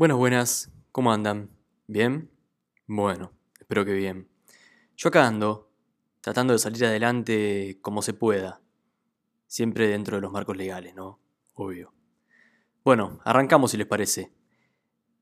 Buenas, buenas, ¿cómo andan? ¿Bien? Bueno, espero que bien. Yo acá ando, tratando de salir adelante como se pueda, siempre dentro de los marcos legales, ¿no? Obvio. Bueno, arrancamos si les parece.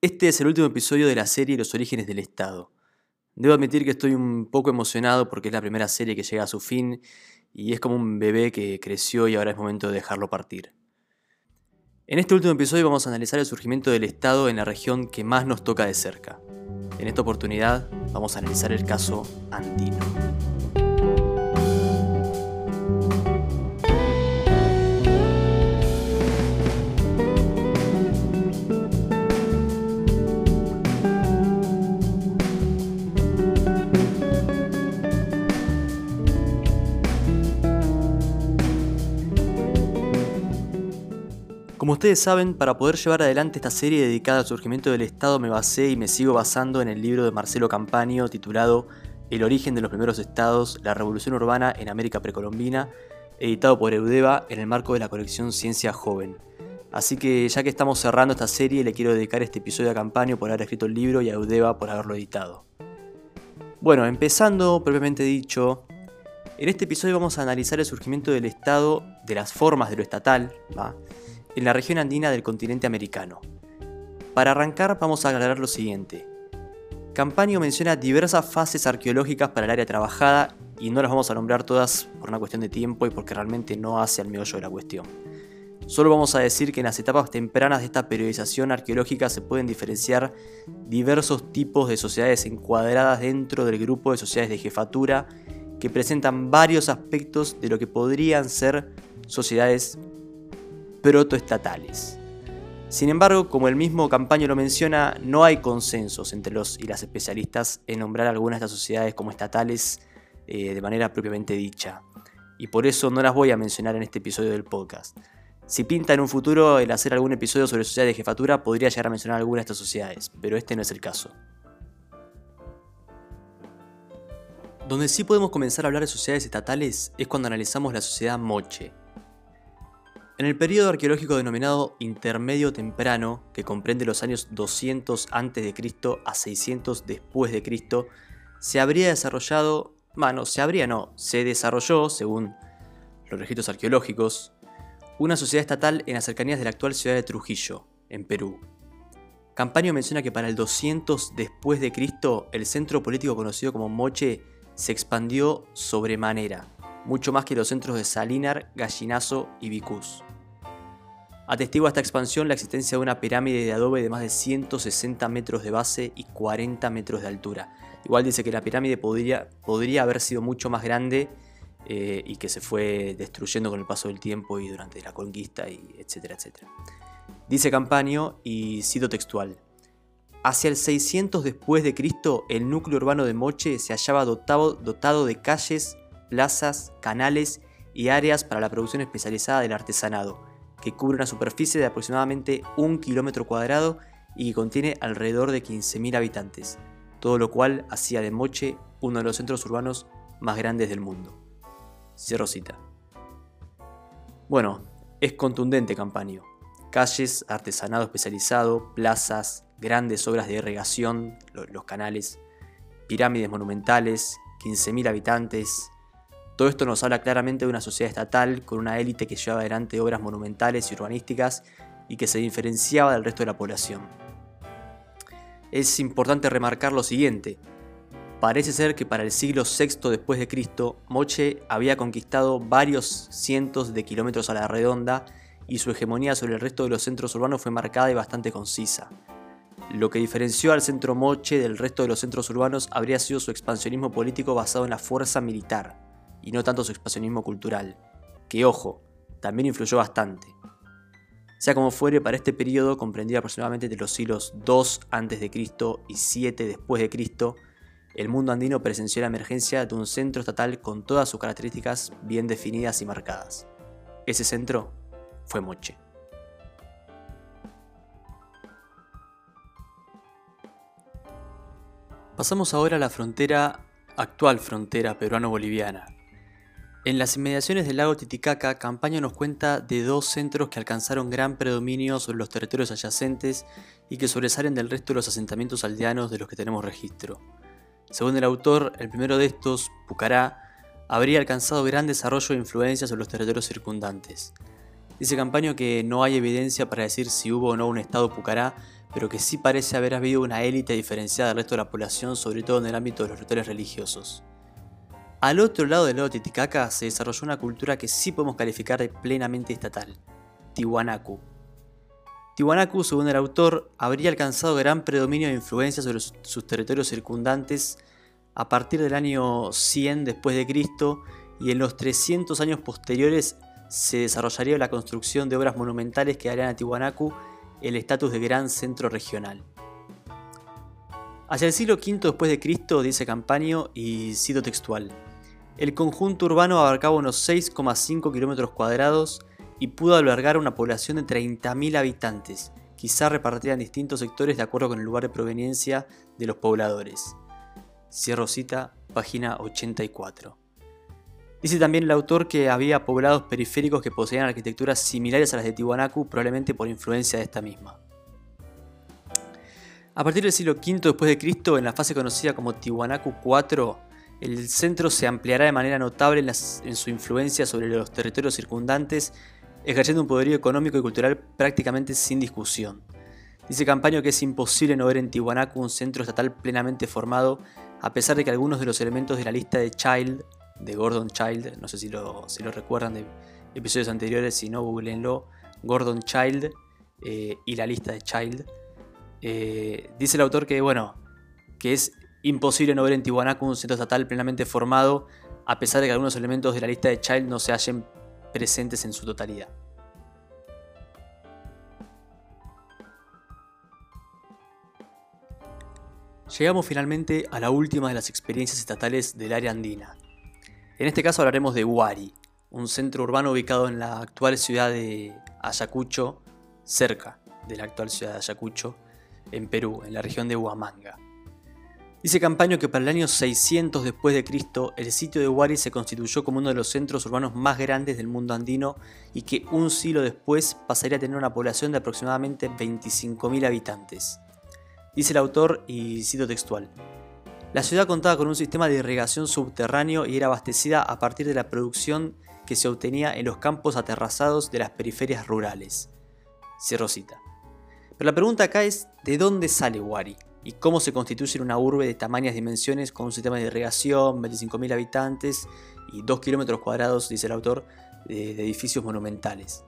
Este es el último episodio de la serie Los orígenes del Estado. Debo admitir que estoy un poco emocionado porque es la primera serie que llega a su fin y es como un bebé que creció y ahora es momento de dejarlo partir. En este último episodio vamos a analizar el surgimiento del Estado en la región que más nos toca de cerca. En esta oportunidad vamos a analizar el caso andino. Ustedes saben, para poder llevar adelante esta serie dedicada al surgimiento del Estado me basé y me sigo basando en el libro de Marcelo Campaño titulado El origen de los primeros estados, la revolución urbana en América precolombina, editado por Eudeva en el marco de la colección Ciencia Joven. Así que ya que estamos cerrando esta serie, le quiero dedicar este episodio a Campaño por haber escrito el libro y a Eudeva por haberlo editado. Bueno, empezando propiamente dicho, en este episodio vamos a analizar el surgimiento del Estado, de las formas de lo estatal, ¿va? En la región andina del continente americano. Para arrancar vamos a aclarar lo siguiente. Campaño menciona diversas fases arqueológicas para el área trabajada y no las vamos a nombrar todas por una cuestión de tiempo y porque realmente no hace al meollo de la cuestión. Solo vamos a decir que en las etapas tempranas de esta periodización arqueológica se pueden diferenciar diversos tipos de sociedades encuadradas dentro del grupo de sociedades de jefatura que presentan varios aspectos de lo que podrían ser sociedades protoestatales. Sin embargo, como el mismo Campaño lo menciona, no hay consensos entre los y las especialistas en nombrar algunas de estas sociedades como estatales eh, de manera propiamente dicha. Y por eso no las voy a mencionar en este episodio del podcast. Si pinta en un futuro el hacer algún episodio sobre sociedades de jefatura, podría llegar a mencionar alguna de estas sociedades, pero este no es el caso. Donde sí podemos comenzar a hablar de sociedades estatales es cuando analizamos la sociedad Moche, en el periodo arqueológico denominado Intermedio Temprano, que comprende los años 200 a.C. a 600 después de Cristo, se habría desarrollado, bueno, se habría no, se desarrolló, según los registros arqueológicos, una sociedad estatal en las cercanías de la actual ciudad de Trujillo, en Perú. Campaño menciona que para el 200 después de Cristo, el centro político conocido como Moche se expandió sobremanera, mucho más que los centros de Salinar, Gallinazo y Vicús. Atestigua esta expansión la existencia de una pirámide de adobe de más de 160 metros de base y 40 metros de altura. Igual dice que la pirámide podría, podría haber sido mucho más grande eh, y que se fue destruyendo con el paso del tiempo y durante la conquista, y etcétera, etcétera. Dice Campaño, y cito textual, Hacia el 600 después de Cristo, el núcleo urbano de Moche se hallaba dotado, dotado de calles, plazas, canales y áreas para la producción especializada del artesanado, que cubre una superficie de aproximadamente un kilómetro cuadrado y que contiene alrededor de 15.000 habitantes, todo lo cual hacía de Moche uno de los centros urbanos más grandes del mundo. Cierro cita. Bueno, es contundente Campaño. Calles, artesanado especializado, plazas, grandes obras de irrigación, los canales, pirámides monumentales, 15.000 habitantes, todo esto nos habla claramente de una sociedad estatal con una élite que llevaba adelante obras monumentales y urbanísticas y que se diferenciaba del resto de la población. Es importante remarcar lo siguiente. Parece ser que para el siglo VI después de Cristo, Moche había conquistado varios cientos de kilómetros a la redonda y su hegemonía sobre el resto de los centros urbanos fue marcada y bastante concisa. Lo que diferenció al centro Moche del resto de los centros urbanos habría sido su expansionismo político basado en la fuerza militar y no tanto su expansionismo cultural, que ojo, también influyó bastante. Sea como fuere, para este periodo, comprendido aproximadamente entre los siglos 2 a.C. y 7 después de Cristo, el mundo andino presenció la emergencia de un centro estatal con todas sus características bien definidas y marcadas. Ese centro fue Moche. Pasamos ahora a la frontera, actual frontera peruano-boliviana, En las inmediaciones del lago Titicaca, Campaña nos cuenta de dos centros que alcanzaron gran predominio sobre los territorios adyacentes y que sobresalen del resto de los asentamientos aldeanos de los que tenemos registro. Según el autor, el primero de estos, Pucará, habría alcanzado gran desarrollo e influencia sobre los territorios circundantes. Dice Campaño que no hay evidencia para decir si hubo o no un estado Pucará, pero que sí parece haber habido una élite diferenciada del resto de la población, sobre todo en el ámbito de los rituales religiosos. Al otro lado del lago Titicaca se desarrolló una cultura que sí podemos calificar de plenamente estatal, Tiwanaku. Tiwanaku, según el autor, habría alcanzado gran predominio de influencia sobre sus territorios circundantes a partir del año 100 después de Cristo y en los 300 años posteriores se desarrollaría la construcción de obras monumentales que darían a Tiwanaku el estatus de gran centro regional. Hacia el siglo V después de Cristo, dice Campaño, y cito textual, el conjunto urbano abarcaba unos 6,5 kilómetros cuadrados y pudo albergar una población de 30.000 habitantes, quizá repartida en distintos sectores de acuerdo con el lugar de proveniencia de los pobladores. Cierro cita, página 84. Dice también el autor que había poblados periféricos que poseían arquitecturas similares a las de Tiwanaku, probablemente por influencia de esta misma. A partir del siglo V después de Cristo, en la fase conocida como Tiwanaku IV, el centro se ampliará de manera notable en, su influencia sobre los territorios circundantes, ejerciendo un poderío económico y cultural prácticamente sin discusión. Dice Campaño que es imposible no ver en Tiwanaku un centro estatal plenamente formado, a pesar de que algunos de los elementos de la lista de Child, de Gordon Child, no sé si lo, recuerdan de episodios anteriores, si no, googleenlo, Gordon Child eh, y la lista de Child. Eh, dice el autor que, bueno, que es imposible no ver en Tiwanaku un centro estatal plenamente formado, a pesar de que algunos elementos de la lista de Child no se hallen presentes en su totalidad. Llegamos finalmente a la última de las experiencias estatales del área andina. En este caso hablaremos de Huari, un centro urbano ubicado en la actual ciudad de Ayacucho, cerca de la actual ciudad de Ayacucho, en Perú, en la región de Huamanga. Dice Campaño que para el año 600 después de Cristo, el sitio de Huari se constituyó como uno de los centros urbanos más grandes del mundo andino y que un siglo después pasaría a tener una población de aproximadamente 25.000 habitantes. Dice el autor, y cito textual, la ciudad contaba con un sistema de irrigación subterráneo y era abastecida a partir de la producción que se obtenía en los campos aterrazados de las periferias rurales. Cierro cita. Pero la pregunta acá es, ¿de dónde sale Huari? Y cómo se constituye una urbe de tamañas dimensiones con un sistema de irrigación, 25.000 habitantes y 2 kilómetros cuadrados, dice el autor, de, edificios monumentales.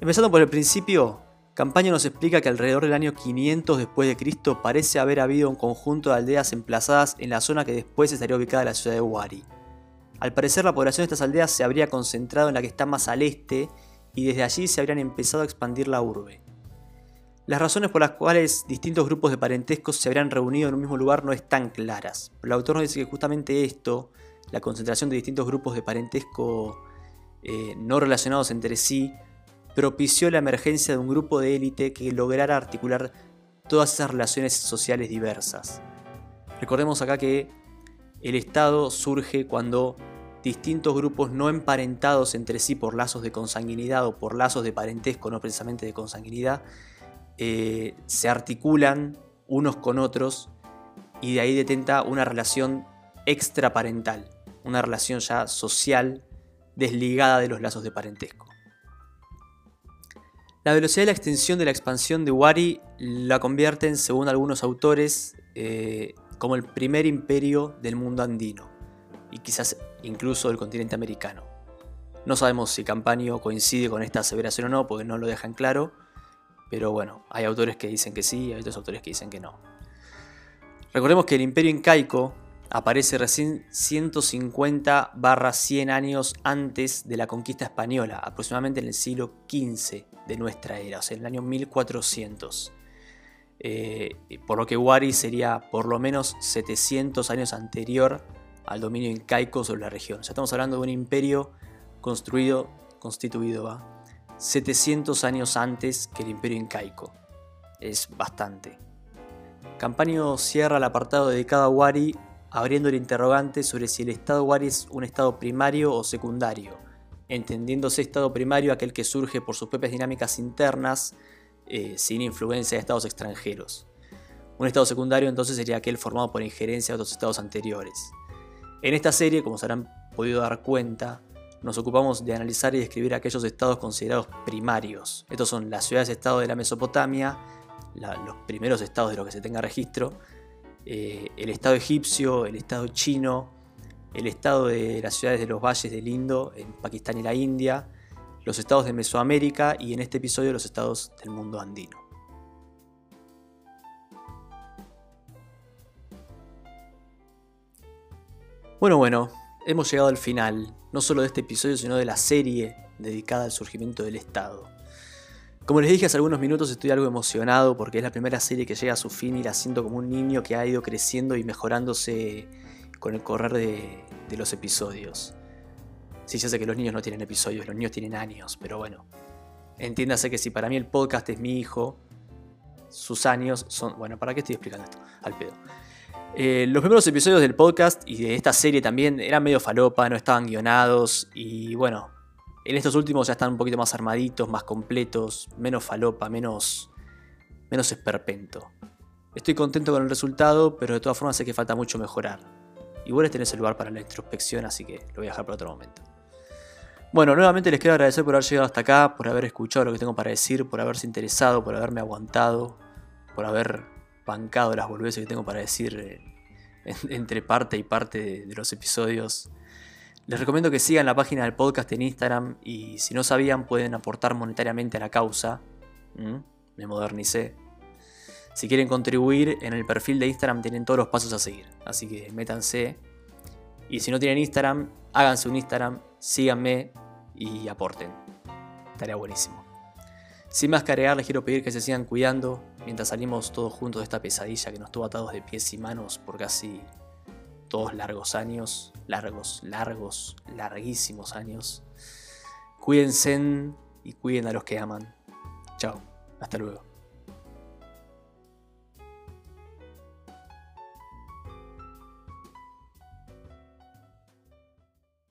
Empezando por el principio, Campaña nos explica que alrededor del año 500 después de Cristo parece haber habido un conjunto de aldeas emplazadas en la zona que después estaría ubicada la ciudad de Huari. Al parecer la población de estas aldeas se habría concentrado en la que está más al este y desde allí se habrían empezado a expandir la urbe. Las razones por las cuales distintos grupos de parentescos se habrían reunido en un mismo lugar no están claras, el autor nos dice que justamente esto, la concentración de distintos grupos de parentesco eh, no relacionados entre sí, propició la emergencia de un grupo de élite que lograra articular todas esas relaciones sociales diversas. Recordemos acá que el Estado surge cuando distintos grupos no emparentados entre sí por lazos de consanguinidad o por lazos de parentesco, no precisamente de consanguinidad, eh, se articulan unos con otros y de ahí detenta una relación extraparental, una relación ya social desligada de los lazos de parentesco. La velocidad y la extensión de la expansión de Wari la convierten, según algunos autores, eh, como el primer imperio del mundo andino y quizás incluso del continente americano. No sabemos si Campanio coincide con esta aseveración o no, porque no lo dejan claro, pero bueno, hay autores que dicen que sí, hay otros autores que dicen que no. Recordemos que el imperio incaico aparece recién 150 barra 100 años antes de la conquista española, aproximadamente en el siglo XV de nuestra era, o sea, en el año 1400. Eh, por lo que Wari sería por lo menos 700 años anterior al dominio incaico sobre la región. O estamos hablando de un imperio construido, constituido, ¿va? 700 años antes que el imperio incaico. Es bastante. Campanio cierra el apartado dedicado a Wari abriendo el interrogante sobre si el estado War es un estado primario o secundario, entendiéndose estado primario aquel que surge por sus propias dinámicas internas, eh, sin influencia de estados extranjeros. Un estado secundario entonces sería aquel formado por injerencia de otros estados anteriores. En esta serie, como se habrán podido dar cuenta, nos ocupamos de analizar y describir aquellos estados considerados primarios. Estos son las ciudades-estado de la Mesopotamia, los primeros estados de los que se tenga registro, eh, el estado egipcio, el estado chino, el estado de las ciudades de los valles del Indo en Pakistán y la India, los estados de Mesoamérica y en este episodio los estados del mundo andino. Bueno, bueno, hemos llegado al final, no solo de este episodio, sino de la serie dedicada al surgimiento del Estado. Como les dije hace algunos minutos, estoy algo emocionado porque es la primera serie que llega a su fin y la siento como un niño que ha ido creciendo y mejorándose con el correr de, los episodios. Sí, ya sé que los niños no tienen episodios, los niños tienen años, pero bueno. Entiéndase que si para mí el podcast es mi hijo, sus años son... Bueno, ¿para qué estoy explicando esto? Al pedo. Eh, los primeros episodios del podcast y de esta serie también eran medio falopa, no estaban guionados y bueno, en estos últimos ya están un poquito más armaditos, más completos, menos falopa, menos, menos esperpento. Estoy contento con el resultado, pero de todas formas sé que falta mucho mejorar. Igual este no es el lugar para la introspección, así que lo voy a dejar para otro momento. Bueno, nuevamente les quiero agradecer por haber llegado hasta acá, por haber escuchado lo que tengo para decir, por haberse interesado, por haberme aguantado, por haber bancado las boludeces que tengo para decir eh, entre parte y parte de, los episodios. Les recomiendo que sigan la página del podcast en Instagram y si no sabían pueden aportar monetariamente a la causa. Me modernicé. Si quieren contribuir, en el perfil de Instagram tienen todos los pasos a seguir. Así que métanse. Y si no tienen Instagram, háganse un Instagram, síganme y aporten. Estaría buenísimo. Sin más que agregar, les quiero pedir que se sigan cuidando mientras salimos todos juntos de esta pesadilla que nos tuvo atados de pies y manos por casi todos largos años, largos, largos, larguísimos años. Cuídense y cuiden a los que aman. Chao, hasta luego.